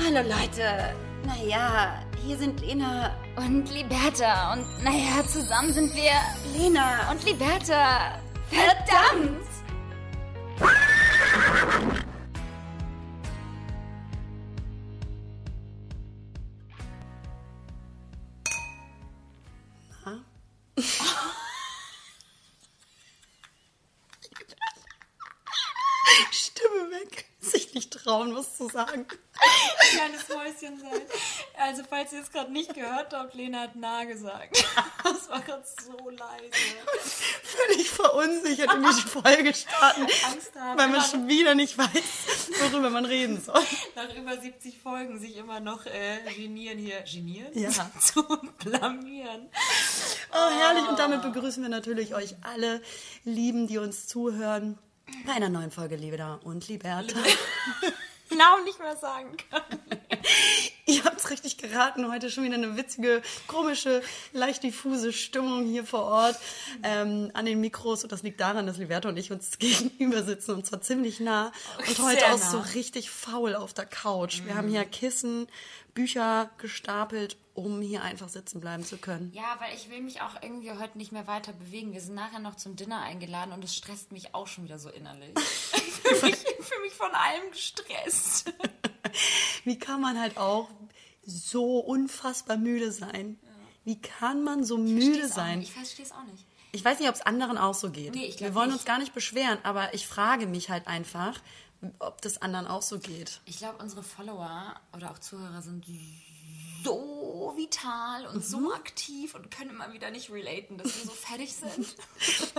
Hallo Leute. Naja, hier sind Lena. Und Liberta. Und naja, zusammen sind wir Lena. und Liberta. Verdammt! Stimme weg. Sich nicht trauen, was zu sagen. Kleines Mäuschen sein. Also, falls ihr es gerade nicht gehört habt, Lena hat nah gesagt. Das war gerade so leise. Völlig verunsichert in die Folge starten, Angst haben. weil man schon wieder nicht weiß, worüber man reden soll. nach über 70 Folgen sich immer noch äh, genieren hier. Genieren? Ja. Zu blamieren. Oh, herrlich. Und damit begrüßen wir natürlich euch alle Lieben, die uns zuhören, bei einer neuen Folge Liebeda und Liberta. Namen nicht mehr sagen kann. Ihr habt's richtig geraten. Heute schon wieder eine witzige, komische, leicht diffuse Stimmung hier vor Ort ähm, an den Mikros. Und das liegt daran, dass Liberta und ich uns gegenüber sitzen und zwar ziemlich nah. Und heute Sehr auch nah. so richtig faul auf der Couch. Wir haben hier Kissen, Bücher gestapelt, um hier einfach sitzen bleiben zu können. Ja, weil ich will mich auch irgendwie heute nicht mehr weiter bewegen. Wir sind nachher noch zum Dinner eingeladen und es stresst mich auch schon wieder so innerlich. Ich fühle mich, fühl mich von allem gestresst. Wie kann man halt auch so unfassbar müde sein? Wie kann man so müde sein? Ich verstehe es auch nicht. Ich weiß nicht, ob es anderen auch so geht. Nee, Wir wollen nicht. uns gar nicht beschweren, aber ich frage mich halt einfach, ob das anderen auch so geht. Ich glaube, unsere Follower oder auch Zuhörer sind so vital und Mhm. so aktiv und können immer wieder nicht relaten, dass wir so fertig sind.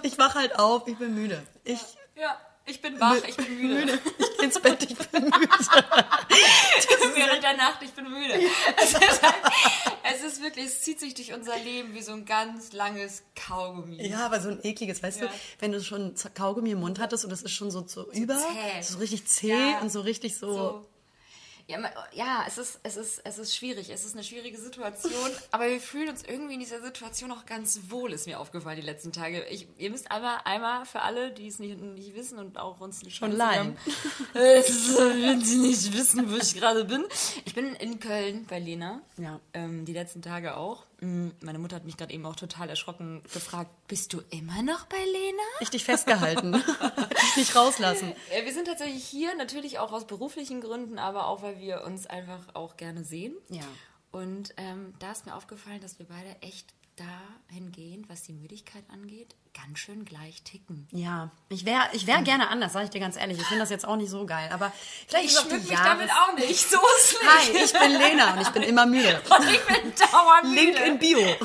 Ich wach halt auf, ich bin müde. Ich Ja, ich bin wach, ich bin müde. Ich geh ins Bett, ich bin müde. Während der Nacht, ich bin müde. Es ist, halt, es ist wirklich, es zieht sich durch unser Leben wie so ein ganz langes Kaugummi. Ja, aber so ein ekliges, weißt Ja. du, wenn du schon Kaugummi im Mund hattest und es ist schon so, so, über, zäh. so richtig zäh Ja. und so richtig so, So. Ja, ja es, ist, es, ist, es ist schwierig. Es ist eine schwierige Situation. aber wir fühlen uns irgendwie in dieser Situation auch ganz wohl, ist mir aufgefallen die letzten Tage. Ich, ihr müsst einmal, einmal für alle, die es nicht, nicht wissen und auch uns nicht Schon auf Instagram- Äh, Wenn sie nicht wissen, wo ich gerade bin. Ich bin in Köln bei Lena. Ja. Ähm, die letzten Tage auch. Mm, Meine Mutter hat mich gerade eben auch total erschrocken gefragt, bist du immer noch bei Lena? ich dich festgehalten. dich nicht rauslassen. Wir sind tatsächlich hier, natürlich auch aus beruflichen Gründen, aber auch, weil wir uns einfach auch gerne sehen. Ja. Und ähm, da ist mir aufgefallen, dass wir beide echt dahingehend, was die Müdigkeit angeht, ganz schön gleich ticken. Ja, ich wäre ich wär gerne anders, sage ich dir ganz ehrlich. Ich finde das jetzt auch nicht so geil, aber vielleicht Ich schmück mich damit Jahres... auch nicht. So ist Hi, ich bin Lena und ich bin immer müde. Und ich bin dauernd Link müde. in Bio.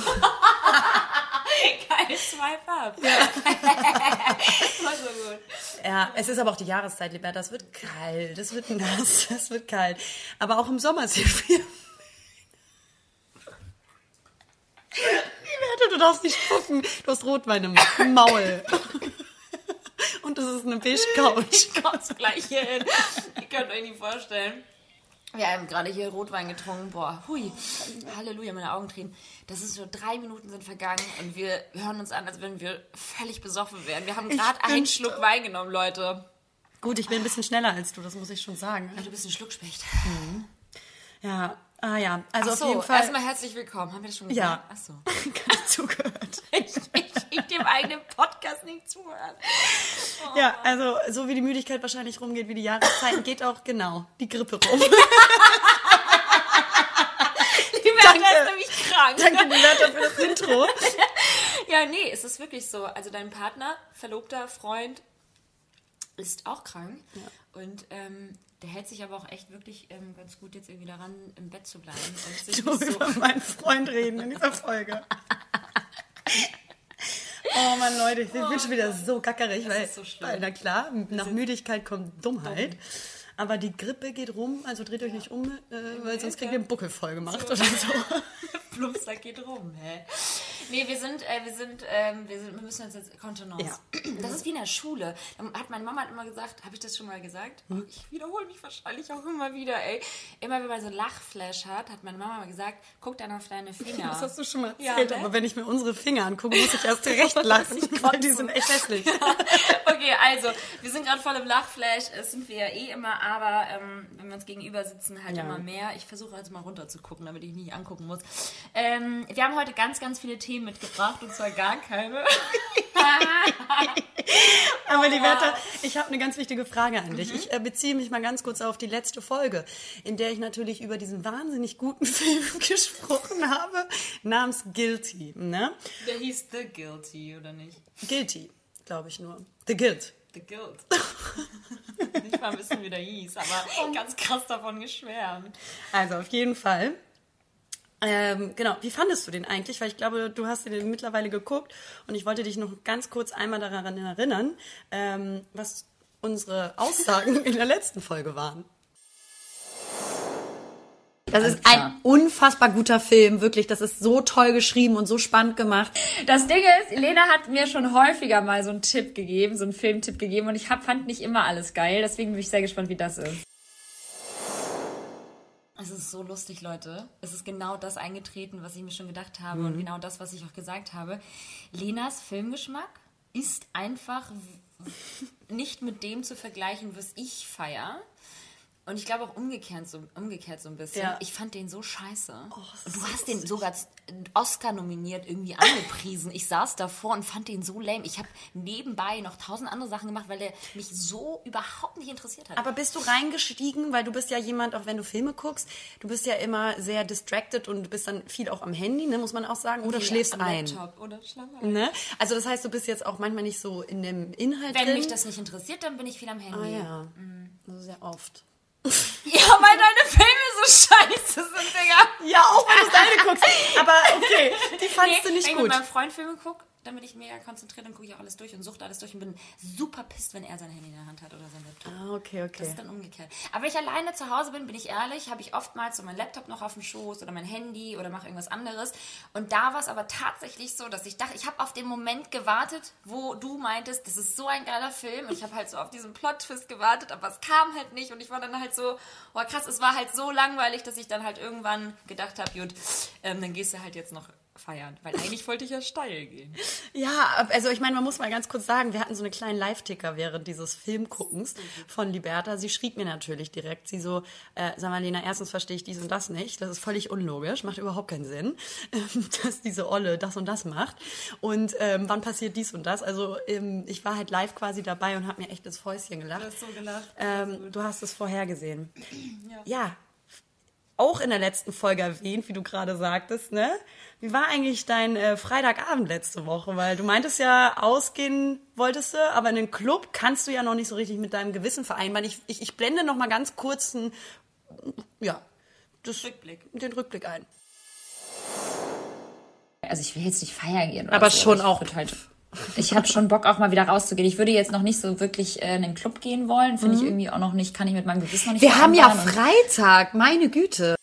Geil, swipe up. War so gut. Ja, es ist aber auch die Jahreszeit, Liberta. Es wird kalt, es wird nass, es wird kalt. Aber auch im Sommer ist hier viel. Liberta, du darfst nicht spucken. Du hast Rotwein im Maul. Und das ist eine beige Couch. Kommt's gleich hier hin. Ihr könnt euch nicht vorstellen. Wir haben gerade hier Rotwein getrunken. Boah, hui. Halleluja, meine Augen tränen. Das ist so drei Minuten sind vergangen und wir hören uns an, als wenn wir völlig besoffen wären. Wir haben gerade einen Schluck Wein genommen, Leute. Gut, ich bin ein bisschen schneller als du, das muss ich schon sagen. Ja, du bist ein Schluckspecht. Ja, ah ja. Also Ach auf so, jeden Fall. erstmal herzlich willkommen. Haben wir das schon Ja. gesagt? Ach so. Gar zugehört. Ich, ich, ich dem eigenen Podcast nicht zuhören. Ja, also so wie die Müdigkeit wahrscheinlich rumgeht, wie die Jahreszeiten, geht auch genau die Grippe rum. Die werden jetzt nämlich krank. Danke, Liberta, für das Intro. Ja, nee, es ist wirklich so. Also dein Partner, Verlobter, Freund ist auch krank. Und ähm, der hält sich aber auch echt wirklich ähm, ganz gut jetzt irgendwie daran, im Bett zu bleiben. Und sich Du so, über meinen Freund reden in dieser Folge. Oh Mann, Leute, ich bin schon wieder so gackerig, weil, so weil, na klar, nach Müdigkeit kommt Dummheit. Aber die Grippe geht rum, also dreht euch nicht um, äh, weil sonst kriegt ihr einen Buckel voll gemacht oder so. Plumpsack geht rum, hä? Nee, wir sind, äh, wir sind, ähm, wir sind, wir müssen uns jetzt Kontenance. Ja. Das ist wie in der Schule. Da hat meine Mama hat immer gesagt, habe ich das schon mal gesagt? Hm? Ich wiederhole mich wahrscheinlich auch immer wieder, ey. Immer wenn man so Lachflash hat, hat meine Mama mal gesagt, guck dann auf deine Finger. Das hast du schon mal Ja, erzählt, ne? aber wenn ich mir unsere Finger angucke, muss ich erst recht lachen, weil die sind echt hässlich. okay, also, wir sind gerade voll im Lachflash. Das sind wir ja eh immer, aber ähm, wenn wir uns gegenüber sitzen, halt Ja. immer mehr. Ich versuche also mal runter zu gucken, damit ich nicht angucken muss. Ähm, wir haben heute ganz, ganz viele Themen mitgebracht und zwar gar keine. Aber Liberta, ich habe eine ganz wichtige Frage an dich. Ich äh, beziehe mich mal ganz kurz auf die letzte Folge, in der ich natürlich über diesen wahnsinnig guten Film gesprochen habe, namens Guilty. Ne? Der hieß The Guilty, oder nicht? Guilty, glaube ich nur. The Guilt. The Guilt. nicht mal wissen, wie der hieß, aber ganz krass davon geschwärmt. Also auf jeden Fall. Ähm, genau, wie fandest du den eigentlich? Weil ich glaube, du hast den mittlerweile geguckt und ich wollte dich noch ganz kurz einmal daran erinnern, ähm, was unsere Aussagen in der letzten Folge waren. Das ist ein unfassbar guter Film, wirklich. Das ist so toll geschrieben und so spannend gemacht. Das Ding ist, Lena hat mir schon häufiger mal so einen Tipp gegeben, so einen Filmtipp gegeben und ich hab, fand nicht immer alles geil. Deswegen bin ich sehr gespannt, wie das ist. Es ist so lustig, Leute. Es ist genau das eingetreten, was ich mir schon gedacht habe und genau das, was ich auch gesagt habe. Lenas Filmgeschmack ist einfach nicht mit dem zu vergleichen, was ich feier. Und ich glaube auch umgekehrt so, umgekehrt so ein bisschen. Ja. Ich fand den so scheiße. und du hast den sogar Oscar nominiert irgendwie angepriesen. Ich saß davor und fand den so lame. Ich habe nebenbei noch tausend andere Sachen gemacht, weil der mich so überhaupt nicht interessiert hat. Aber bist du reingestiegen, weil du bist ja jemand, auch wenn du Filme guckst, du bist ja immer sehr distracted und du bist dann viel auch am Handy, ne, muss man auch sagen, oder Ja, schläfst ein. Laptop Oder ein. Ne? Also das heißt, du bist jetzt auch manchmal nicht so in dem Inhalt Wenn drin. mich das nicht interessiert, dann bin ich viel am Handy. ah, ja. Also sehr oft. Ja, weil deine Filme so scheiße sind, Digga. Ja, auch wenn du deine guckst. Aber okay, die fandst du wenn nicht ich gut. mit meinem Freund Filme gucke, damit ich mega konzentriert, dann gucke ich auch alles durch und suchte alles durch und bin super pisst, wenn er sein Handy in der Hand hat oder sein Laptop. Ah, okay, Das okay. ist dann umgekehrt. Aber wenn ich alleine zu Hause bin, bin ich ehrlich, habe ich oftmals so meinen Laptop noch auf dem Schoß oder mein Handy oder mache irgendwas anderes. Und da war es aber tatsächlich so, dass ich dachte, ich habe auf den Moment gewartet, wo du meintest, das ist so ein geiler Film. Und ich habe halt so auf diesen Plot-Twist gewartet, aber es kam halt nicht. Und ich war dann halt so, oh krass, es war halt so langweilig, dass ich dann halt irgendwann gedacht habe, gut, ähm, dann gehst du halt jetzt noch feiern. Weil eigentlich wollte ich ja steil gehen. Ja, also ich meine, man muss mal ganz kurz sagen, wir hatten so einen kleinen Live-Ticker während dieses Filmguckens von Liberta. Sie schrieb mir natürlich direkt, sie so, äh, sag mal, Lena, erstens verstehe ich dies und das nicht. Das ist völlig unlogisch, macht überhaupt keinen Sinn, ähm, dass diese Olle das und das macht. Und ähm, wann passiert dies und das? Also ähm, ich war halt live quasi dabei und habe mir echt das Fäustchen gelacht. hast so gelacht. Ähm, du hast es vorhergesehen. ja, auch in der letzten Folge erwähnt, wie du gerade sagtest, ne? Wie war eigentlich dein äh, Freitagabend letzte Woche? Weil du meintest ja, ausgehen wolltest du, aber in den Club kannst du ja noch nicht so richtig mit deinem Gewissen vereinbaren. Ich, ich, ich blende noch mal ganz kurz einen, ja, das, Rückblick. den Rückblick ein. Also ich will jetzt nicht feiern gehen. Oder Aber so. schon ich auch. Halt, ich habe schon Bock auch mal wieder rauszugehen. Ich würde jetzt noch nicht so wirklich äh, in den Club gehen wollen. Finde ich irgendwie auch noch nicht, kann ich mit meinem Gewissen noch nicht Wir haben ja. Freitag, meine Güte.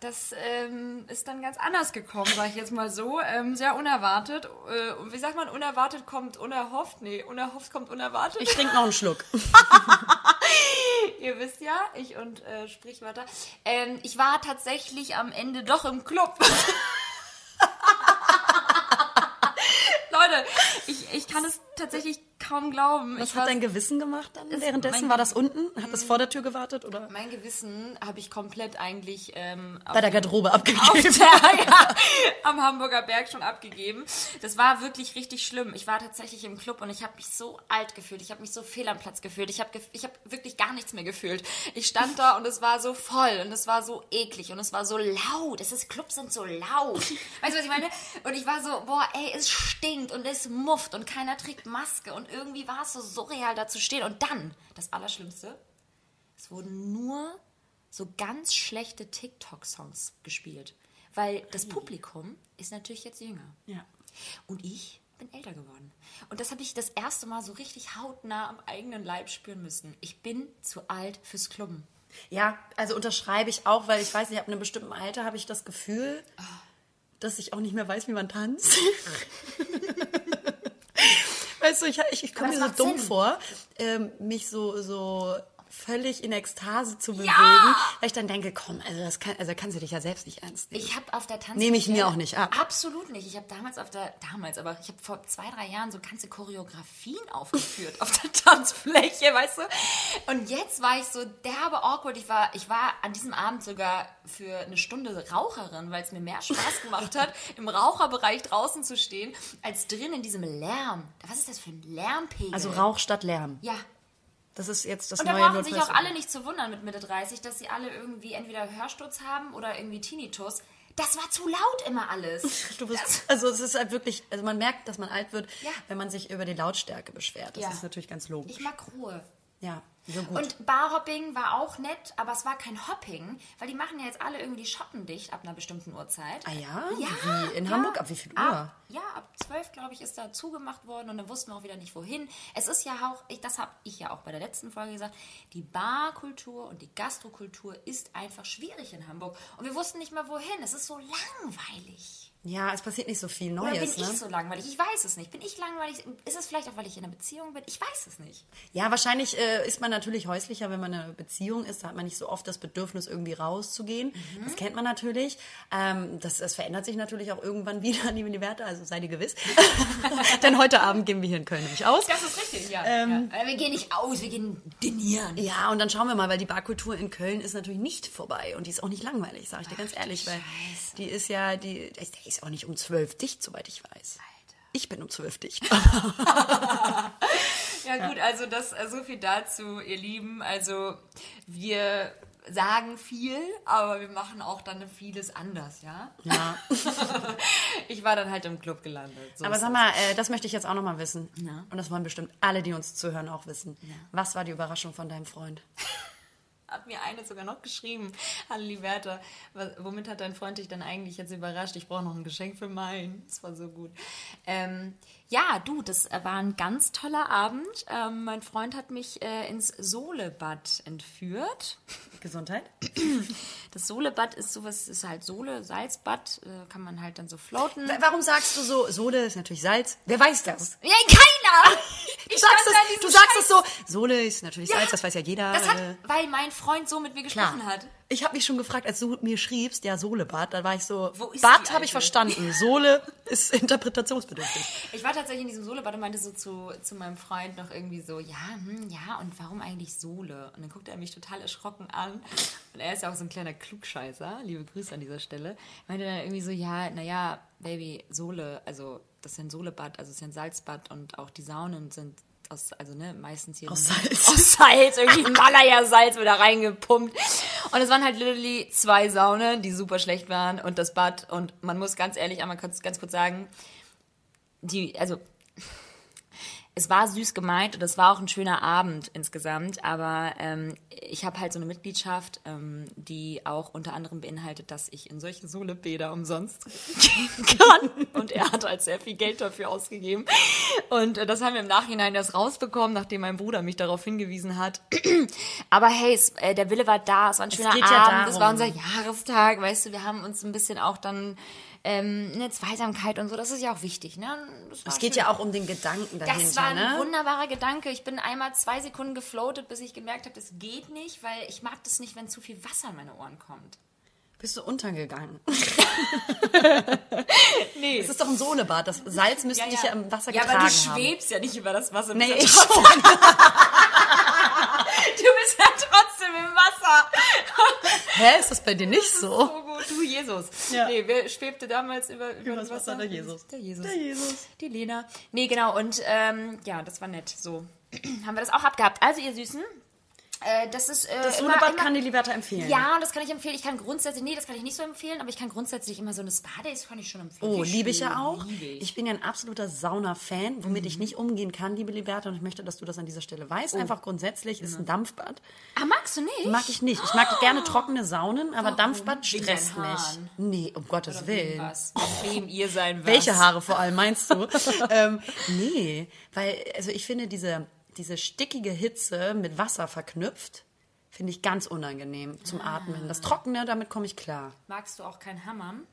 Das ähm, ist dann ganz anders gekommen, sage ich jetzt mal so. Ähm, sehr unerwartet. Äh, und wie sagt man, unerwartet kommt unerhofft? Nee, unerhofft kommt unerwartet. Ich trinke noch einen Schluck. Ihr wisst ja, ich und äh, Sprichwörter. Ähm, ich war tatsächlich am Ende doch im Club. Leute, ich, ich kann es tatsächlich kaum glauben. Was ich hat war dein Gewissen gemacht dann Es- währenddessen? War das unten? Hat das vor der Tür gewartet oder mein Gewissen habe ich komplett eigentlich ähm, bei der Garderobe abgegeben? der, ja, am Hamburger Berg schon abgegeben. Das war wirklich richtig schlimm. Ich war tatsächlich im Club und ich habe mich so alt gefühlt. Ich habe mich so fehl am Platz gefühlt. Ich habe gef ich wirklich gar nichts mehr gefühlt. Ich stand da und es war so voll und es war so eklig und es war so laut. Es ist Clubs sind so laut. Weißt du, was ich meine? Und ich war so, boah, ey, es stinkt und es mufft und keiner trägt Maske und irgendwie war es so surreal da zu stehen. Und dann, das Allerschlimmste, es wurden nur so ganz schlechte TikTok-Songs gespielt. Weil das Publikum ist natürlich jetzt jünger. Ja. Und ich bin älter geworden. Und das habe ich das erste Mal so richtig hautnah am eigenen Leib spüren müssen. Ich bin zu alt fürs Klubben. Ja, also unterschreibe ich auch, weil ich weiß nicht, ab einem bestimmten Alter habe ich das Gefühl, dass ich auch nicht mehr weiß, wie man tanzt. weißt du, ich, ich, ich komme mir so dumm Sinn. vor, ähm, mich so, so völlig in Ekstase zu bewegen, weil ich dann denke, komm, also das kann, also kannst du dich ja selbst nicht ernst nehmen. Ich habe auf der Tanzfläche... Nehme ich mir auch nicht ab. Absolut nicht. Ich habe damals auf der... Damals, aber ich habe vor zwei, drei Jahren so ganze Choreografien aufgeführt auf der Tanzfläche, weißt du? Und jetzt war ich so derbe awkward. Ich war, ich war an diesem Abend sogar für eine Stunde Raucherin, weil es mir mehr Spaß gemacht hat, im Raucherbereich draußen zu stehen, als drin in diesem Lärm. Was ist das für ein Lärmpegel? Also Rauch statt Lärm. Ja, Das ist jetzt das und da neue brauchen sich auch 0+. alle nicht zu wundern mit Mitte 30, dass sie alle irgendwie entweder Hörsturz haben oder irgendwie Tinnitus. Das war zu laut immer alles. Du bist, also es ist halt wirklich, also man merkt, dass man alt wird, Ja. wenn man sich über die Lautstärke beschwert. Das Ja. ist natürlich ganz logisch. Ich mag Ruhe. Ja, so gut. Und Barhopping war auch nett, aber es war kein Hopping, weil die machen ja jetzt alle irgendwie Schotten dicht ab einer bestimmten Uhrzeit. ah ja? Ja, Wie? In ja. Hamburg? Ab wie viel Uhr? Ab, ja, ab zwölf, glaube ich, ist da zugemacht worden und dann wussten wir auch wieder nicht, wohin. Es ist ja auch, ich, das habe ich ja auch bei der letzten Folge gesagt, die Barkultur und die Gastrokultur ist einfach schwierig in Hamburg. Und wir wussten nicht mal, wohin. Es ist so langweilig. Ja, es passiert nicht so viel Oder Neues, bin ne? ich so langweilig? Ich weiß es nicht. Bin ich langweilig? Ist es vielleicht auch, weil ich in einer Beziehung bin? Ich weiß es nicht. Ja, wahrscheinlich äh, ist man natürlich häuslicher, wenn man in einer Beziehung ist. Da hat man nicht so oft das Bedürfnis, irgendwie rauszugehen. Mhm. Das kennt man natürlich. Ähm, das, das verändert sich natürlich auch irgendwann wieder, liebe Liberta, also sei dir gewiss. Denn heute Abend gehen wir hier in Köln nämlich aus. Das ist richtig, ja. ja. Aber Wir gehen nicht aus, wir gehen dinieren. Ja, und dann schauen wir mal, weil die Barkultur in Köln ist natürlich nicht vorbei und die ist auch nicht langweilig, sage ich dir ganz ehrlich, weil die ist ja, die, der ist auch nicht um zwölf dicht, soweit ich weiß. Ich bin um zwölf dicht. Ja gut, also das äh, so viel dazu, ihr Lieben. Also wir sagen viel, aber wir machen auch dann vieles anders, ja? Ja. Ich war dann halt im Club gelandet. So Aber sag mal, äh, das möchte ich jetzt auch noch mal wissen. Ja. Und das wollen bestimmt alle, die uns zuhören, auch wissen. Was war die Überraschung von deinem Freund? Hat mir eine sogar noch geschrieben. Hallo Liberta, womit hat dein Freund dich dann eigentlich jetzt überrascht? Ich brauche noch ein Geschenk für meinen. Das war so gut. Ähm, ja, du, das äh, war ein ganz toller Abend. Ähm, mein Freund hat mich äh, ins Sohlebad entführt. Gesundheit? Das Sohlebad ist sowas, ist halt Sohle, Salzbad, äh, kann man halt dann so floaten. Warum sagst du so, Sohle ist natürlich Salz? Wer weiß das? Ja, keiner! Du Ich sagst, stand da in es, diesem du sagst Scheiß- es so, Sohle ist natürlich Ja, Salz, das weiß ja jeder. Das hat, weil mein Freund so mit mir Klar. gesprochen hat. Ich habe mich schon gefragt, als du mir schriebst, ja, Sohlebad, da war ich so, Wo ist Bad habe ich verstanden, Sohle ist interpretationsbedürftig. Ich war tatsächlich in diesem Sohlebad und meinte so zu, zu meinem Freund noch irgendwie so, ja, hm, ja, und warum eigentlich Sohle? Und dann guckte er mich total erschrocken an. Und er ist ja auch so ein kleiner Klugscheißer. Liebe Grüße an dieser Stelle. Meinte dann irgendwie so, ja, naja, Baby, Sohle, also das ist ja ein Sohlebad, also es ist ja ein Salzbad und auch die Saunen sind aus, also ne, meistens hier Aus Salz. Aus Salz, irgendwie Himalaya-Salz wieder reingepumpt. Und es waren halt literally zwei Saunen, die super schlecht waren und das Bad. Und man muss ganz ehrlich einmal ganz kurz sagen, die, also es war süß gemeint und es war auch ein schöner Abend insgesamt, aber ähm, ich habe halt so eine Mitgliedschaft, ähm, die auch unter anderem beinhaltet, dass ich in solche Sohlebäder umsonst gehen kann. Und er hat halt sehr viel Geld dafür ausgegeben. Und äh, das haben wir im Nachhinein erst rausbekommen, nachdem mein Bruder mich darauf hingewiesen hat. Aber hey, es, äh, der Wille war da, es war ein schöner ja Abend, es war unser Jahrestag, weißt du, wir haben uns ein bisschen auch dann ähm, eine Zweisamkeit und so, das ist ja auch wichtig, ne? Es geht schön. ja auch um den Gedanken dahinter, Das war ein ne? wunderbarer Gedanke. Ich bin einmal zwei Sekunden gefloatet, bis ich gemerkt habe, das geht nicht, weil ich mag das nicht, wenn zu viel Wasser in meine Ohren kommt. Bist du untergegangen? Nee. Es ist doch ein Sohlebad, das Salz müsste dich ja im Wasser ja, getragen aber du haben. schwebst ja nicht über das Wasser. Nee, ich ja schon. Du bist ja trotzdem im Wasser. Hä, ist das bei dir nicht so? Du Jesus. Ja. Nee, wer schwebte damals über, über, das Wasser? Der Jesus. Der Jesus. Der Jesus. Die Lena. Nee, genau. Und ähm, ja, das war nett. So haben wir das auch abgehabt. Also, ihr Süßen, äh, das ist äh, Das immer, kann die Liberta empfehlen. Ja, das kann ich empfehlen. Ich kann grundsätzlich, nee, das kann ich nicht so empfehlen, aber ich kann grundsätzlich immer so eine Spa-Days kann ich schon empfehlen. Oh, liebe ich ja auch. ich. Ich bin ja ein absoluter Sauna-Fan, womit ich nicht umgehen kann, liebe Liberta, und ich möchte, dass du das an dieser Stelle weißt. Einfach grundsätzlich ist ein Dampfbad. Ah, magst du nicht? Mag ich nicht. Ich mag gerne trockene Saunen, aber Dampfbad Wegen stresst deinen mich. Nee, um Gottes Willen. Was? Mit wem ihr sein was? Welche Haare vor allem meinst du? ähm, nee, weil, also ich finde diese, diese stickige Hitze mit Wasser verknüpft, finde ich ganz unangenehm zum Ah. Atmen. Das Trockene, damit komme ich klar. Magst du auch kein Hammam?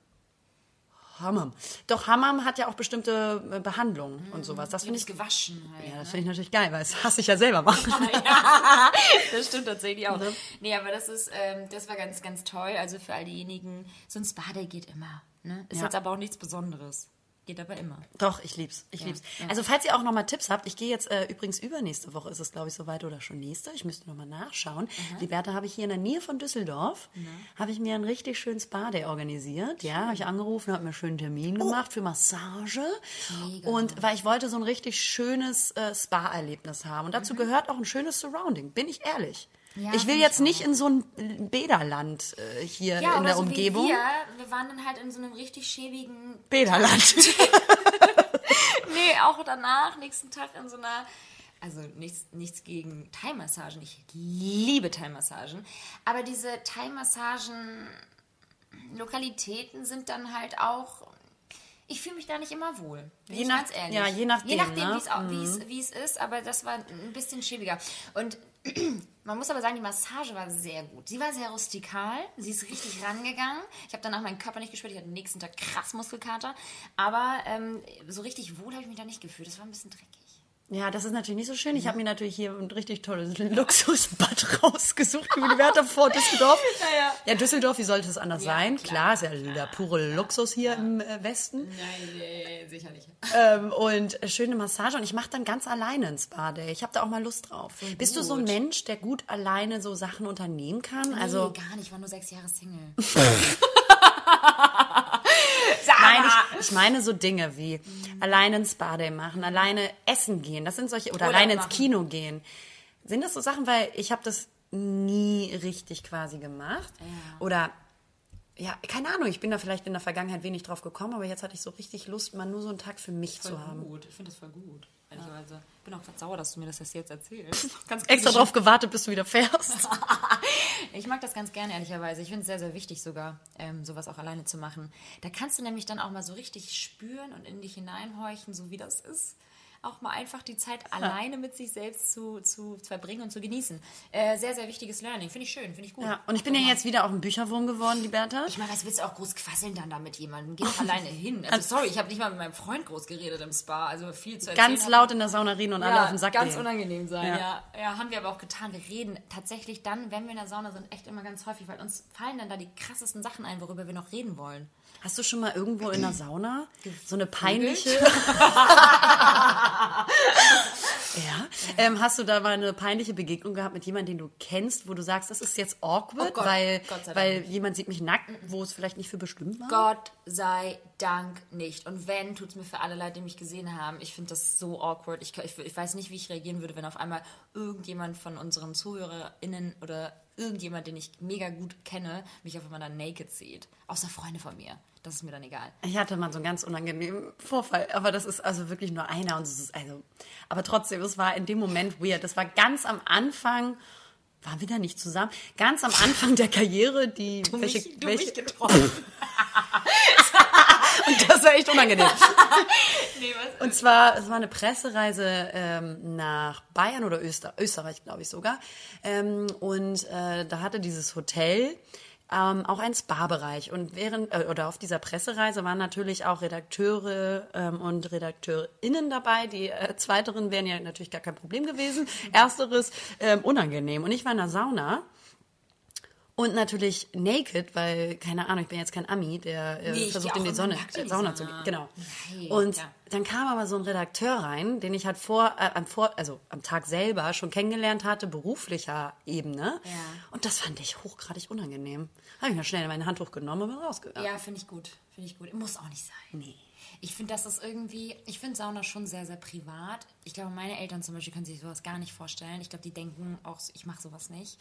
Hammam. Doch Hammam hat ja auch bestimmte äh, Behandlungen und sowas. Das finde ich, gewaschen halt. ja, das finde ich natürlich geil, weil das hasse ich ja selber machen. Das stimmt tatsächlich auch. Nee, aber das ist, ähm, das war ganz, ganz toll. Also für all diejenigen, so ein Spa-Day geht immer. Ne? Ist Ja. jetzt aber auch nichts Besonderes. Geht aber immer. Doch, ich lieb's. Ich lieb's. Also, falls ihr auch nochmal Tipps habt, ich gehe jetzt äh, übrigens übernächste Woche, ist es glaube ich soweit oder schon nächste. Ich müsste nochmal nachschauen. Liberta habe ich hier in der Nähe von Düsseldorf, habe ich mir einen richtig schönen Spa-Day organisiert. Ja, habe ich angerufen, habe mir einen schönen Termin gemacht für Massage. Und weil ich wollte so ein richtig schönes äh, Spa-Erlebnis haben. Und dazu gehört auch ein schönes Surrounding, bin ich ehrlich. Ja, ich will jetzt ich nicht in so ein Bäderland äh, hier Ja, in der so Umgebung. Wie wir. wir waren dann halt in so einem richtig schäbigen Bäderland. Nee, auch danach, nächsten Tag in so einer. Also nichts, nichts gegen Thai-Massagen. Ich liebe Thai-Massagen. Aber diese Thai-Massagen, Lokalitäten sind dann halt auch. Ich fühle mich da nicht immer wohl. Bin Je nach- ganz ehrlich. ja, je nachdem, Je nachdem, ne? wie es es ist, aber das war ein bisschen schäbiger. Und man muss aber sagen, die Massage war sehr gut. Sie war sehr rustikal. Sie ist richtig rangegangen. Ich habe danach meinen Körper nicht gespürt. Ich hatte am nächsten Tag krass Muskelkater. Aber ähm, so richtig wohl habe ich mich da nicht gefühlt. Das war ein bisschen dreckig. Ja, das ist natürlich nicht so schön. Ich habe mir natürlich hier ein richtig tolles Luxusbad rausgesucht Werte vor Düsseldorf. Ja, Düsseldorf, wie sollte es anders sein? Klar, ist ja der pure Luxus hier im äh, Westen. Nein, nee, sicher nicht. Ähm, und äh, schöne Massage. Und ich mache dann ganz alleine ein Spa-Day. Ich habe da auch mal Lust drauf. Bist du so ein gut. Mensch, der gut alleine so Sachen unternehmen kann? Also, nee, gar nicht. Ich war nur sechs Jahre Single. Nein, ich, ich meine so Dinge wie alleine ins Spa-Day machen, alleine essen gehen. Das sind solche, oder Urlaub alleine ins. Kino gehen. Sind das so Sachen, weil ich habe das nie richtig quasi gemacht. Oder, ja, keine Ahnung, ich bin da vielleicht in der Vergangenheit wenig drauf gekommen, aber jetzt hatte ich so richtig Lust, mal nur so einen Tag für mich zu haben. gut. Ich finde das voll gut. Ehrlicherweise. Ich bin auch grad sauer, dass du mir das jetzt erzählst. Ganz Extra drauf gewartet, bis du wieder fährst. Ich mag das ganz gerne, ehrlicherweise. Ich finde es sehr, sehr wichtig sogar, ähm, sowas auch alleine zu machen. Da kannst du nämlich dann auch mal so richtig spüren und in dich hineinhorchen, so wie das ist. Auch mal einfach die Zeit alleine mit sich selbst zu, zu, zu verbringen und zu genießen. Äh, sehr, sehr wichtiges Learning. Finde ich schön, finde ich gut. Ja, und ich bin ja jetzt wieder auch ein Bücherwurm geworden, die Bertha. Ich meine, was willst du auch groß quasseln dann da mit jemandem? Geh doch alleine hin. Also sorry, ich habe nicht mal mit meinem Freund groß geredet im Spa. Also viel zu erzählen. Ganz laut in der Sauna reden und alle auf den Sack ganz gehen. unangenehm sein. Ja. Ja. Ja, haben wir aber auch getan. Wir reden tatsächlich dann, wenn wir in der Sauna sind, echt immer ganz häufig, weil uns fallen dann da die krassesten Sachen ein, worüber wir noch reden wollen. Hast du schon mal irgendwo in der Sauna so eine peinliche. ja. Ähm, hast du da mal eine peinliche Begegnung gehabt mit jemandem, den du kennst, wo du sagst, das ist jetzt awkward, Oh Gott, weil, Gott weil jemand sieht mich nackt, wo es vielleicht nicht für bestimmt war? Gott sei Dank nicht. Und wenn, tut es mir für alle leid, die mich gesehen haben. Ich finde das so awkward. Ich, ich, ich weiß nicht, wie ich reagieren würde, wenn auf einmal irgendjemand von unseren ZuhörerInnen oder irgendjemand, den ich mega gut kenne, mich auf einmal dann naked sieht. Außer Freunde von mir. Das ist mir dann egal. Ich hatte mal so einen ganz unangenehmen Vorfall, aber das ist also wirklich nur einer und es ist also, aber trotzdem, es war in dem Moment weird. Das war ganz am Anfang, waren wir da nicht zusammen? Ganz am Anfang der Karriere, die Du welche, mich, du welche, mich getroffen. und das war echt unangenehm. Und zwar, es war eine Pressereise ähm, nach Bayern oder Öster Österreich, glaube ich sogar. Ähm, und äh, da hatte dieses Hotel ähm, auch einen Spa-Bereich. Und während äh, oder auf dieser Pressereise waren natürlich auch Redakteure ähm, und RedakteurInnen dabei. Die äh, zweiteren wären ja natürlich gar kein Problem gewesen. Ersteres ähm, unangenehm. Und ich war in der Sauna. Und natürlich naked, weil, keine Ahnung, ich bin jetzt kein Ami, der äh, Nee, versucht in die Sonne, die Sauna zu gehen. Genau. Nein, und ja. dann kam aber so ein Redakteur rein, den ich halt vor, äh, am vor, also am Tag selber schon kennengelernt hatte, beruflicher Ebene. Ja. Und das fand ich hochgradig unangenehm. Habe ich mir schnell mein Handtuch genommen und bin rausgegangen. Ja, finde ich gut. Finde ich gut. Muss auch nicht sein. Nee. Ich finde, das ist irgendwie, ich finde Sauna schon sehr, sehr privat. Ich glaube, meine Eltern zum Beispiel können sich sowas gar nicht vorstellen. Ich glaube, die denken auch, ich mache sowas nicht.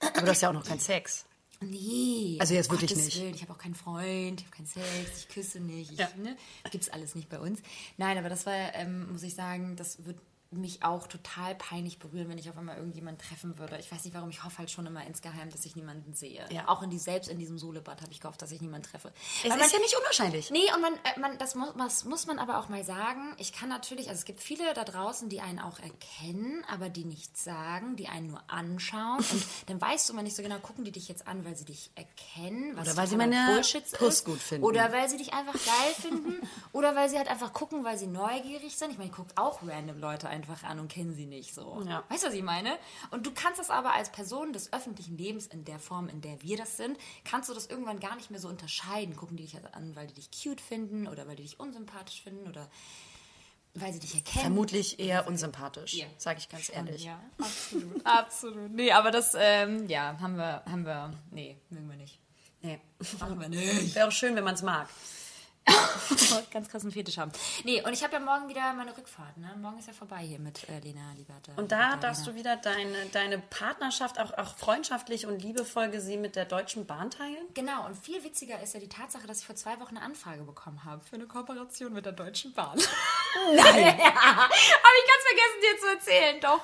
Aber du hast ja auch noch keinen Sex. Nee. Also jetzt wirklich Gottes nicht. Willen, ich habe auch keinen Freund, ich habe keinen Sex, ich küsse nicht. Ich, Ja. ne? Gibt's alles nicht bei uns. Nein, aber das war, ähm, muss ich sagen, das wird mich auch total peinlich berühren, wenn ich auf einmal irgendjemanden treffen würde. Ich weiß nicht warum, ich hoffe halt schon immer insgeheim, dass ich niemanden sehe. Ja. Auch in die, selbst in diesem Solebad habe ich gehofft, dass ich niemanden treffe. Es Weil ist ja nicht unwahrscheinlich. Nee, und man, äh, man, das muss, was muss man aber auch mal sagen. Ich kann natürlich, also es gibt viele da draußen, die einen auch erkennen, aber die nichts sagen, die einen nur anschauen. Und dann weißt du immer nicht so genau, gucken die dich jetzt an, weil sie dich erkennen, was Oder weil sie meine Bullshit Puss gut finden. Oder weil sie dich einfach geil finden. Oder weil sie halt einfach gucken, weil sie neugierig sind. Ich meine, ich gucke auch random Leute einfach an und kenne sie nicht so. Ja. Weißt du, was ich meine? Und du kannst das aber als Person des öffentlichen Lebens in der Form, in der wir das sind, kannst du das irgendwann gar nicht mehr so unterscheiden. Gucken die dich an, weil die dich cute finden oder weil die dich unsympathisch finden oder weil sie dich erkennen. Vermutlich eher unsympathisch, Ja. sage ich ganz ehrlich. Ja, absolut. absolut. Nee, aber das, ähm, ja, haben wir, haben wir, nee, mögen wir nicht. Nee. Machen wir nicht. Wäre auch schön, wenn man es mag. Ganz krassen Fetisch haben. Nee, und ich habe ja morgen wieder meine Rückfahrt, ne? Morgen ist ja vorbei hier mit äh, Lena Liberta. Und da darfst du wieder deine, deine Partnerschaft, auch, auch freundschaftlich und liebevoll gesehen, mit der Deutschen Bahn teilen? Genau, und viel witziger ist ja die Tatsache, dass ich vor zwei Wochen eine Anfrage bekommen habe für eine Kooperation mit der Deutschen Bahn. Nein! ja, habe ich ganz vergessen, dir zu erzählen, doch.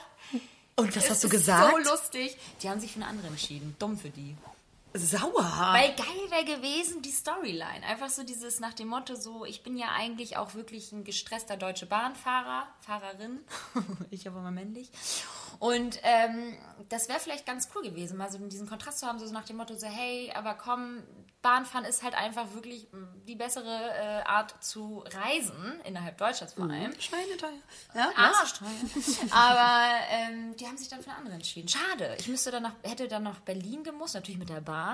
Und was Es hast du ist gesagt? So lustig. Die haben sich für eine andere entschieden. Dumm für die. Sauer. Weil geil wäre gewesen, die Storyline. Einfach so dieses nach dem Motto, so, ich bin ja eigentlich auch wirklich ein gestresster Deutsche Bahnfahrer, Fahrerin. ich aber mal männlich. Und ähm, das wäre vielleicht ganz cool gewesen, mal so diesen Kontrast zu haben, so nach dem Motto, so, hey, aber komm, Bahnfahren ist halt einfach wirklich mm, die bessere äh, Art zu reisen, innerhalb Deutschlands vor allem. Schweineteuer. Ja, Arschteuer. Aber ähm, die haben sich dann für eine andere entschieden. Schade. Ich müsste dann nach, hätte dann nach Berlin gemusst, natürlich mit der Bahn.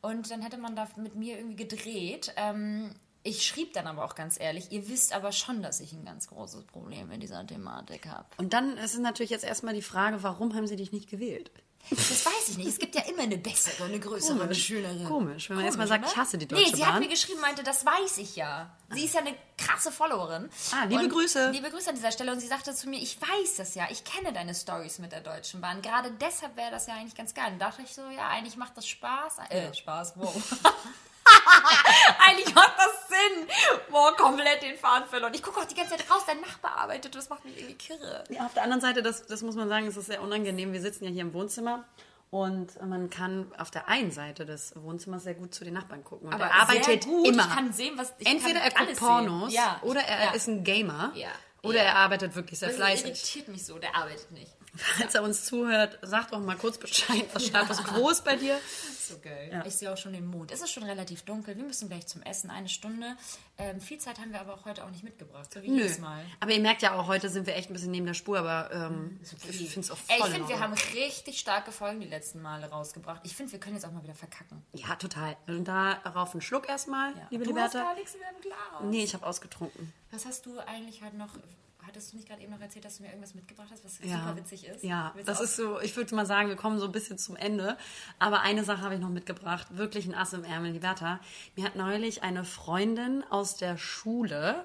Und dann hätte man da mit mir irgendwie gedreht. Ähm, ich schrieb dann aber auch ganz ehrlich, ihr wisst aber schon, dass ich ein ganz großes Problem mit dieser Thematik habe. Und dann ist es natürlich jetzt erstmal die Frage, warum haben sie dich nicht gewählt? Das weiß ich nicht. Es gibt ja immer eine bessere, eine größere, eine schönere. Komisch, wenn man erstmal sagt, oder? ich hasse die Nee, Deutsche sie Bahn. hat mir geschrieben, meinte, das weiß ich ja. Sie ist ja eine krasse Followerin. Ah, liebe Und Grüße. Liebe Grüße an dieser Stelle. Und sie sagte zu mir, ich weiß das ja. Ich kenne deine Stories mit der Deutschen Bahn. Gerade deshalb wäre das ja eigentlich ganz geil. Und da dachte ich so, ja, eigentlich macht das Spaß. Äh, Spaß, wow. eigentlich macht das Sinn. Boah, komplett den Faden verloren. Ich gucke auch die ganze Zeit raus, dein Nachbar arbeitet. Das macht mich irgendwie kirre. Ja, auf der anderen Seite, das, das muss man sagen, ist es sehr unangenehm. Wir sitzen ja hier im Wohnzimmer und man kann auf der einen Seite des Wohnzimmers sehr gut zu den Nachbarn gucken. Und er arbeitet gut. immer. Ich kann sehen, was ich Entweder er guckt Pornos. Ja. oder er ja. ist ein Gamer Ja. oder er arbeitet wirklich sehr Das fleißig. irritiert mich so, der arbeitet nicht. Falls er uns zuhört, sagt doch mal kurz Bescheid, was Status Quo ist bei dir. So geil. Ich sehe auch schon den Mond. Es ist schon relativ dunkel. Wir müssen gleich zum Essen. Eine Stunde. Ähm, viel Zeit haben wir aber auch heute auch nicht mitgebracht. So wie Nö. jedes Mal. Aber ihr merkt ja auch, heute sind wir echt ein bisschen neben der Spur, aber ähm, ich finde es auch voll Ey, ich in finde, wir haben richtig starke Folgen die letzten Male rausgebracht. Ich finde, wir können jetzt auch mal wieder verkacken. Ja, total. Und darauf einen Schluck erstmal, liebe du hast Liberta. gar nichts mehr Lara. Nee, ich habe ausgetrunken. Was hast du eigentlich heute noch... Hattest du nicht gerade eben noch erzählt, dass du mir irgendwas mitgebracht hast, was Ja, super witzig ist? ja Willst das ist so, ich würde mal sagen, wir kommen so ein bisschen zum Ende. Aber eine Sache habe ich noch mitgebracht, wirklich ein Ass im Ärmel, Liberta. Mir hat neulich eine Freundin aus der Schule,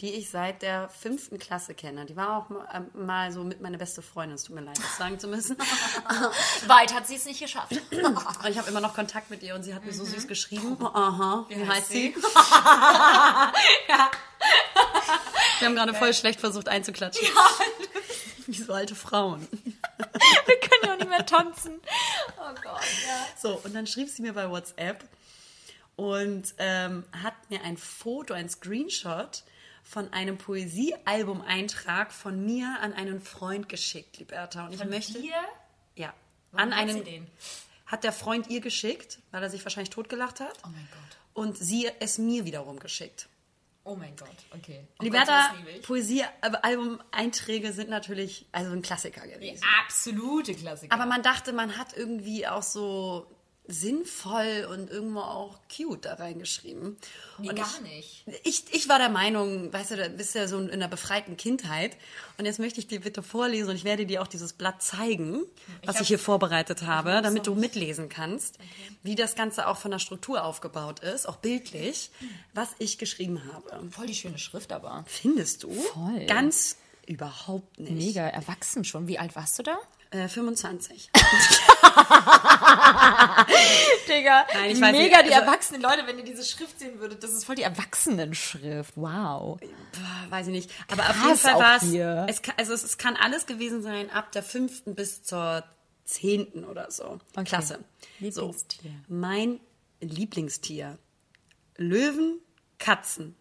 die ich seit der fünften Klasse kenne, die war auch mal, ähm, mal so mit meine beste Freundin, es tut mir leid, das sagen zu müssen. Weit hat sie es nicht geschafft. Ich habe immer noch Kontakt mit ihr und sie hat mir so süß geschrieben. Aha, wie, heißt sie? Wir haben gerade voll schlecht versucht einzuklatschen. Wie so alte Frauen. wir können ja auch nicht mehr tanzen. Oh Gott, ja. So, und dann schrieb sie mir bei WhatsApp und ähm, hat mir ein Foto, ein Screenshot von einem Poesiealbum-Eintrag von mir an einen Freund geschickt, Liberta. Und ich möchte. Hier? Ja. Warum an hat sie einen. den? Hat der Freund ihr geschickt, weil er sich wahrscheinlich totgelacht hat. Oh mein Gott. Und sie es mir wiederum geschickt. Oh mein Gott, okay. Oh Liberta. Poesiealbum-Einträge sind natürlich also ein Klassiker gewesen. Absolute Klassiker. Aber man dachte, man hat irgendwie auch so sinnvoll und irgendwo auch cute da reingeschrieben. Nee, und gar ich, nicht. Ich, ich war der Meinung, weißt du, da bist du ja so in einer befreiten Kindheit. Und jetzt möchte ich dir bitte vorlesen und ich werde dir auch dieses Blatt zeigen, was ich, hab- hier vorbereitet habe, damit du mitlesen kannst, wie das Ganze auch von der Struktur aufgebaut ist, auch bildlich, was ich geschrieben habe. Voll die schöne Schrift aber. Findest du? Voll. Ganz überhaupt nicht. Mega erwachsen schon. Wie alt warst du da? Äh, 25. Digga, Nein, mega nicht, die also- erwachsenen Leute, wenn ihr diese Schrift sehen würdet, das ist voll die Erwachsenenschrift. Wow. Weiß ich nicht. Aber auf Krass jeden Fall war es, kann, also es, es kann alles gewesen sein ab der fünften bis zur zehnten oder so. Klasse. Lieblingstier. So, mein Lieblingstier. Löwen, Katzen.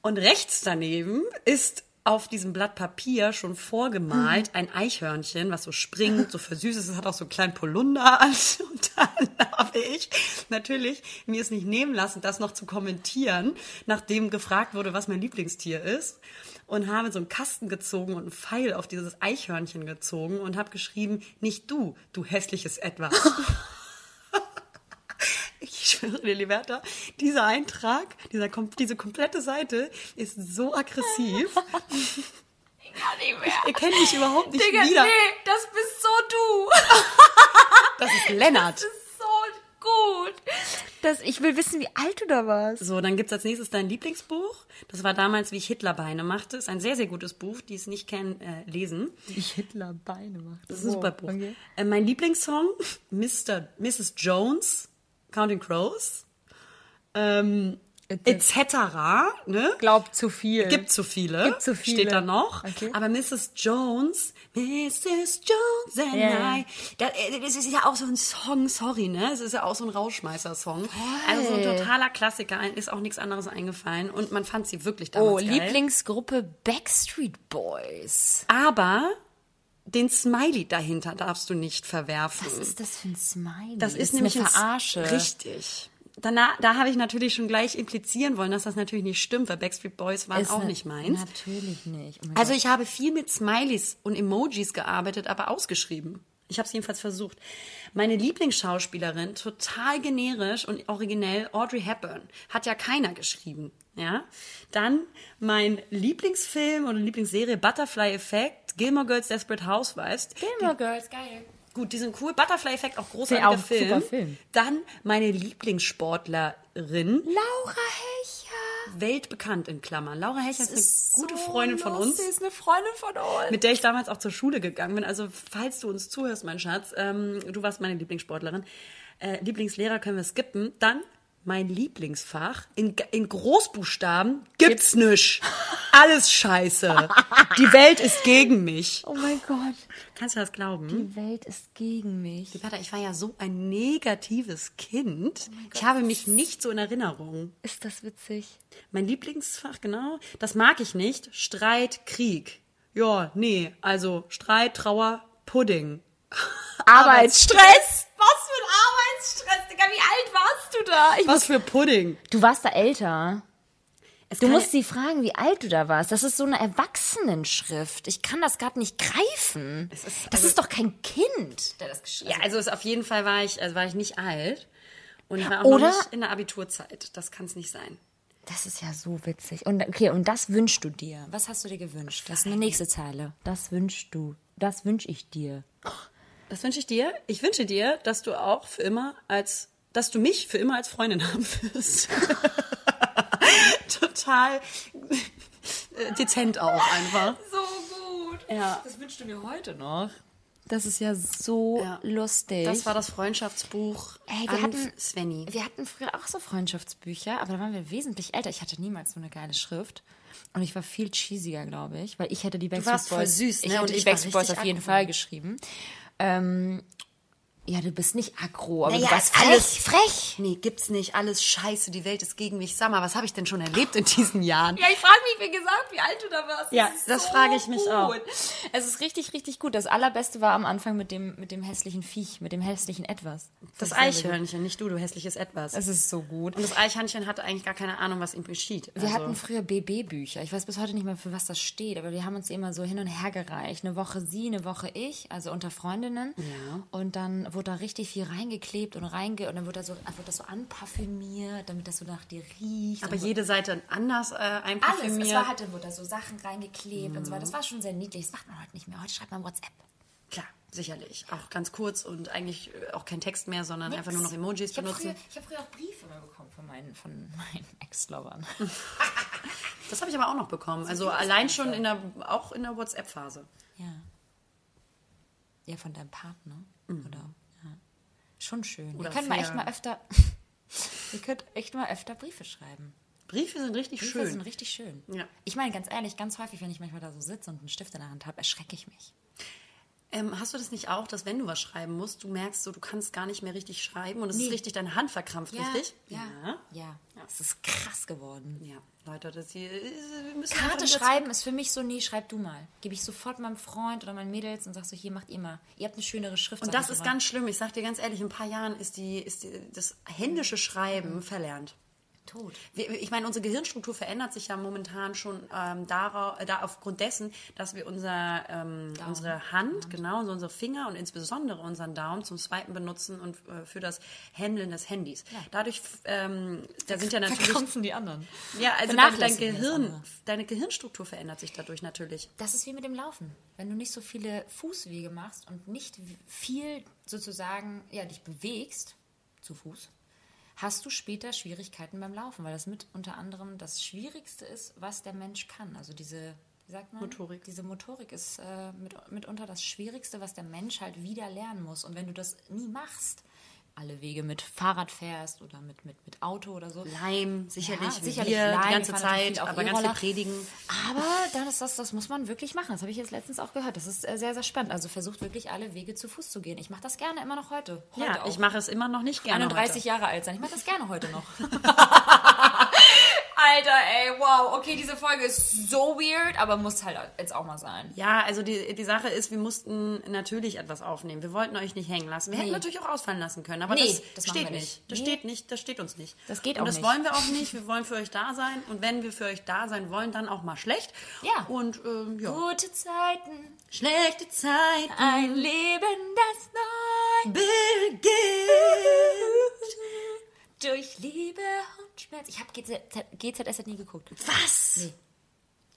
Und rechts daneben ist auf diesem Blatt Papier schon vorgemalt ein Eichhörnchen, was so springt, so versüßt ist. Es hat auch so einen kleinen Polunder an. Und dann habe ich natürlich mir es nicht nehmen lassen, das noch zu kommentieren, nachdem gefragt wurde, was mein Lieblingstier ist. Und habe so einen Kasten gezogen und einen Pfeil auf dieses Eichhörnchen gezogen und habe geschrieben, nicht du, du hässliches Etwas. Ich schwöre dir, Liberta, dieser Eintrag, dieser, diese komplette Seite ist so aggressiv. Gar nicht mehr. Ihr kennt mich überhaupt nicht Digga, wieder. nee, das bist so du. Das ist Lennart. Das ist so gut. Das, ich will wissen, wie alt du da warst. So, dann gibt's als nächstes dein Lieblingsbuch. Das war damals, wie ich Hitlerbeine machte. Ist ein sehr, sehr gutes Buch. Die es nicht kennen, äh, lesen. Ich Hitler Beine mache. Das ist ein super Buch. Äh, mein Lieblingssong, Mr. Mrs. Jones, Counting Crows. Ähm, etc. Ne? Glaub zu viel. Gibt zu viele. Gibt zu viele. Steht da noch. Okay. Aber Mrs. Jones, Mrs. Jones and ja. I. Äh, das ist ja auch so ein Song, sorry, ne? Es ist ja auch so ein Rauschmeißer-Song. Also so ein totaler Klassiker. Ist auch nichts anderes eingefallen. Und man fand sie wirklich damals Oh, geil. Lieblingsgruppe Backstreet Boys. Aber den Smiley dahinter darfst du nicht verwerfen. Was ist das für ein Smiley? Das ist, eine nämlich ein- Verarsche. Richtig. Danach, da habe ich natürlich schon gleich implizieren wollen, dass das natürlich nicht stimmt, weil Backstreet Boys waren Ist auch ne- nicht meins. Natürlich nicht. Oh Also Gott. ich habe viel mit Smileys und Emojis gearbeitet, aber ausgeschrieben. Ich habe es jedenfalls versucht. Meine Lieblingsschauspielerin, total generisch und originell, Audrey Hepburn, hat ja keiner geschrieben. Ja, dann mein Lieblingsfilm oder Lieblingsserie Butterfly Effect, Gilmore Girls Desperate Housewives. Gilmore Girls, geil. Gut, die sind cool. Butterfly Effect auch großartiger auch Film. super Film. Dann meine Lieblingssportlerin, Laura Hecher. Weltbekannt in Klammern. Laura Hecher ist, ist eine gute so Freundin von uns. lustig, ist eine Freundin von uns. mit der ich damals auch zur Schule gegangen bin. Also falls du uns zuhörst, mein Schatz, ähm, du warst meine Lieblingssportlerin. Äh, Lieblingslehrer können wir skippen. Dann mein Lieblingsfach in, in Großbuchstaben gibt's nüsch. Alles scheiße. Die Welt ist gegen mich. Oh mein Gott. Kannst du das glauben? Die Welt ist gegen mich. Warte, ich war ja so ein negatives Kind. ich habe mich nicht so in Erinnerung. Ist das witzig? Mein Lieblingsfach, genau, das mag ich nicht. Streit, Krieg. Ja, nee, also Streit, Trauer, Pudding. Arbeitsstress. Was für ein Arbeitsstress, Digga. Wie alt warst du da? Ich Was für Pudding? Du warst da älter. Es Du musst sie fragen, wie alt du da warst. Das ist so eine Erwachsenenschrift. Ich kann das gerade nicht greifen. ist- das also- ist doch kein Kind, der das geschrieben ja, also es, auf jeden Fall war ich, also war ich nicht alt. Und ich war auch Oder- noch nicht in der Abiturzeit. Das kann es nicht sein. Das ist ja so witzig. Und okay, und das wünschst du dir. Was hast du dir gewünscht? Das ist eine nächste Zeile. Das wünschst du. Das wünsch ich dir. Das wünsche ich dir. Ich wünsche dir, dass du auch für immer als, dass du mich für immer als Freundin haben wirst. Total äh, dezent auch einfach. So gut. Ja. Das wünschst du mir heute noch. Das ist ja so Ja. lustig. Das war das Freundschaftsbuch Ey, wir an hatten- Svenny. Wir hatten früher auch so Freundschaftsbücher, aber da waren wir wesentlich älter. Ich hatte niemals so eine geile Schrift. Und ich war viel cheesiger, glaube ich, weil ich hätte die Backstreet warst voll Boys. süß, Ich ne? hätte Und die ich Backstreet Boys auf jeden. Fall geschrieben. Ähm, ja, du bist nicht aggro, aber Naja, du warst frech, alles frech. Nee, gibt's nicht. Alles scheiße, die Welt ist gegen mich. Sag mal, was habe ich denn schon erlebt in diesen Jahren? Ja, ich frage mich, wie gesagt, wie alt du da warst. Ja, ist das frage ich mich auch. Es ist richtig, richtig gut. Das allerbeste war am Anfang mit dem, mit dem hässlichen Viech, mit dem hässlichen Etwas. Das gut. Eichhörnchen, nicht du, du hässliches Etwas. Es ist so gut. Und das Eichhörnchen hatte eigentlich gar keine Ahnung, was ihm geschieht. Wir Also, hatten früher BB-Bücher. Ich weiß bis heute nicht mehr, für was das steht, aber wir haben uns immer so hin und her gereicht. Eine Woche sie, eine Woche ich, also unter Freundinnen. Ja. Und dann wurde da richtig viel reingeklebt und reinge und dann wurde, da so, wurde das so anparfümiert, damit das so nach dir riecht. aber jede Seite anders äh, alles. einparfümiert. Es war halt, dann wurde da so Sachen reingeklebt und so weiter. Das war schon sehr niedlich. Das macht man heute nicht mehr. Heute schreibt man WhatsApp. Klar, sicherlich. Auch ganz kurz und eigentlich äh, auch kein Text mehr, sondern einfach nur noch Emojis Ich habe benutzen. früher, ich hab früher auch Briefe immer bekommen von meinen, von meinen Ex-Lovern. Das habe ich aber auch noch bekommen. Also allein schon in der, auch in der WhatsApp-Phase. ja. Ja, von deinem Partner. Oder? Schon schön. Oder Ihr könnt mal echt mal öfter. Ihr könnt echt mal öfter Briefe schreiben. Briefe sind richtig Briefe schön. sind richtig schön. Ja. Ich meine, ganz ehrlich, ganz häufig, wenn ich manchmal da so sitze und einen Stift in der Hand habe, erschrecke ich mich. Ähm, hast du das nicht auch, dass wenn du was schreiben musst, du merkst so, du kannst gar nicht mehr richtig schreiben und es Nee. ist richtig deine Hand verkrampft, richtig? Ja. Ja. Es ist krass geworden. Ja, Leute, das hier ist, Karte schreiben ist für mich so, nee, schreib du mal. Gebe ich sofort meinem Freund oder meinen Mädels und sag so, hier macht ihr mal. Ihr habt eine schönere Schrift. Und das ist immer. ganz schlimm. Ich sag dir ganz ehrlich, in ein paar Jahren ist, die, ist die, das händische Schreiben verlernt. Tot. Ich meine, unsere Gehirnstruktur verändert sich ja momentan schon ähm, darauf, äh, da aufgrund dessen, dass wir unser, ähm, unsere Hand, genau, so unsere Finger und insbesondere unseren Daumen zum Swipen benutzen und äh, für das Handeln des Handys. Dadurch, ähm, da sind ja natürlich... Verkrampfen die anderen. Ja, also dein, Gehirn, deine Gehirnstruktur verändert sich dadurch natürlich. Das ist wie mit dem Laufen. Wenn du nicht so viele Fußwege machst und nicht viel sozusagen ja, dich bewegst zu Fuß, hast du später Schwierigkeiten beim Laufen, weil das mit unter anderem das Schwierigste ist, was der Mensch kann. Also diese, wie sagt man? Motorik. Diese Motorik ist äh, mit, mitunter das Schwierigste, was der Mensch halt wieder lernen muss. Und wenn du das nie machst, alle Wege mit Fahrrad fährst oder mit, mit, mit Auto oder so, Leim, sicherlich, Ja, sicherlich wir Leim, die ganze Zeit, aber ganz viel predigen. Aber dann ist das, das muss man wirklich machen. Das habe ich jetzt letztens auch gehört. Das ist äh, sehr, sehr spannend. Also versucht wirklich alle Wege zu Fuß zu gehen. Ich mache das gerne immer noch heute. heute Ja, auch. ich mache es immer noch nicht gerne 31 Jahre alt sein. Ich mache das gerne heute noch. Alter, ey, wow. Okay, diese Folge ist so weird, aber muss halt jetzt auch mal sein. Ja, also die, die Sache ist, wir mussten natürlich etwas aufnehmen. Wir wollten euch nicht hängen lassen. Wir hätten Nee. natürlich auch ausfallen lassen können, aber Nee, das, das steht wir nicht. nicht. Das Nee. steht nicht, das steht uns nicht. Das geht Und auch das nicht. wollen wir auch nicht. Wir wollen für euch da sein und wenn wir für euch da sein wollen, dann auch mal schlecht. Ja. Und ähm, ja. Gute Zeiten, Schlechte Zeiten. ein Leben, das neu Gates. Durch Liebe und Schmerz. Ich habe GZ, GZSZ nie geguckt. Was? Nee.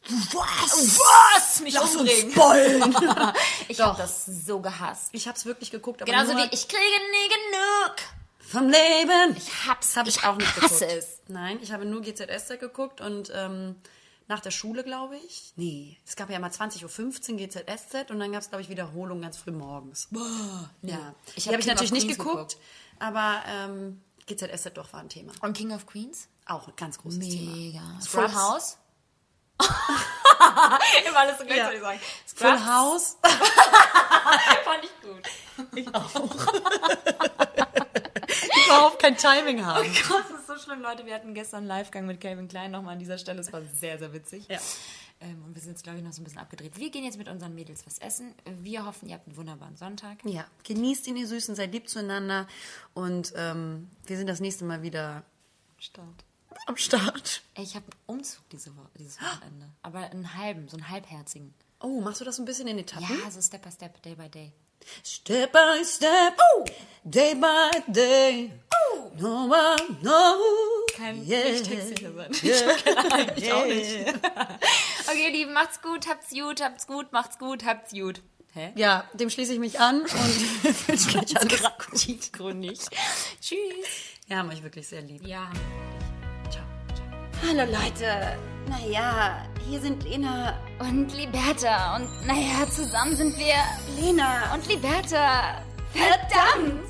Was? Was? Mich Lass uns umbringen. spoilen. Ich habe das so gehasst. ich habe es wirklich geguckt, aber Genauso nur wie ich kriege nie genug. vom Leben. Ich hab's, habe ich, ich auch nicht hasse geguckt. es. Nein, ich habe nur GZSZ geguckt und ähm, nach der Schule, glaube ich. Nee, es gab ja immer 20.15 Uhr GZSZ und dann gab es, glaube ich, Wiederholung ganz früh morgens. Ja, Ich die hab habe ich King of natürlich nicht Queens geguckt, aber ähm, GZSZ doch war ein Thema. Und King of Queens? Auch ein ganz großes Thema. Mega. Scrubs. Full House? Immer alles so gleichzeitig Ja. sagen. Full House. fand ich gut. überhaupt kein Timing haben. Gott, das ist so schlimm, Leute. Wir hatten gestern einen Livegang mit Calvin Klein nochmal an dieser Stelle. Es war sehr, sehr witzig. Ja. Ähm, und wir sind jetzt, glaube ich, noch so ein bisschen abgedreht. Wir gehen jetzt mit unseren Mädels was essen. Wir hoffen, ihr habt einen wunderbaren Sonntag. Ja, genießt ihn, ihr Süßen, seid lieb zueinander und ähm, wir sind das nächste Mal wieder Start. am Start. Ey, ich habe einen Umzug diese Woche, dieses Wochenende. Aber einen halben, so einen halbherzigen. Oh, machst du das so ein bisschen in Etappen? Ja, so Step by Step, Day by Day. Step by step, day by day. No one knows. Kein Yeah. nicht textsicher sein. Yeah. Ich auch nicht. Okay, ihr Lieben, macht's gut, habt's gut, habt's gut, macht's gut, habt's gut. Hä? Ja, dem schließe ich mich an und wünsche euch alles gut. Gründig. Tschüss. Wir haben euch wirklich sehr lieb. Ja. Ciao. Hallo Leute. Naja, hier sind Lena und Liberta. Und naja, zusammen sind wir Lena und Liberta. Verdammt!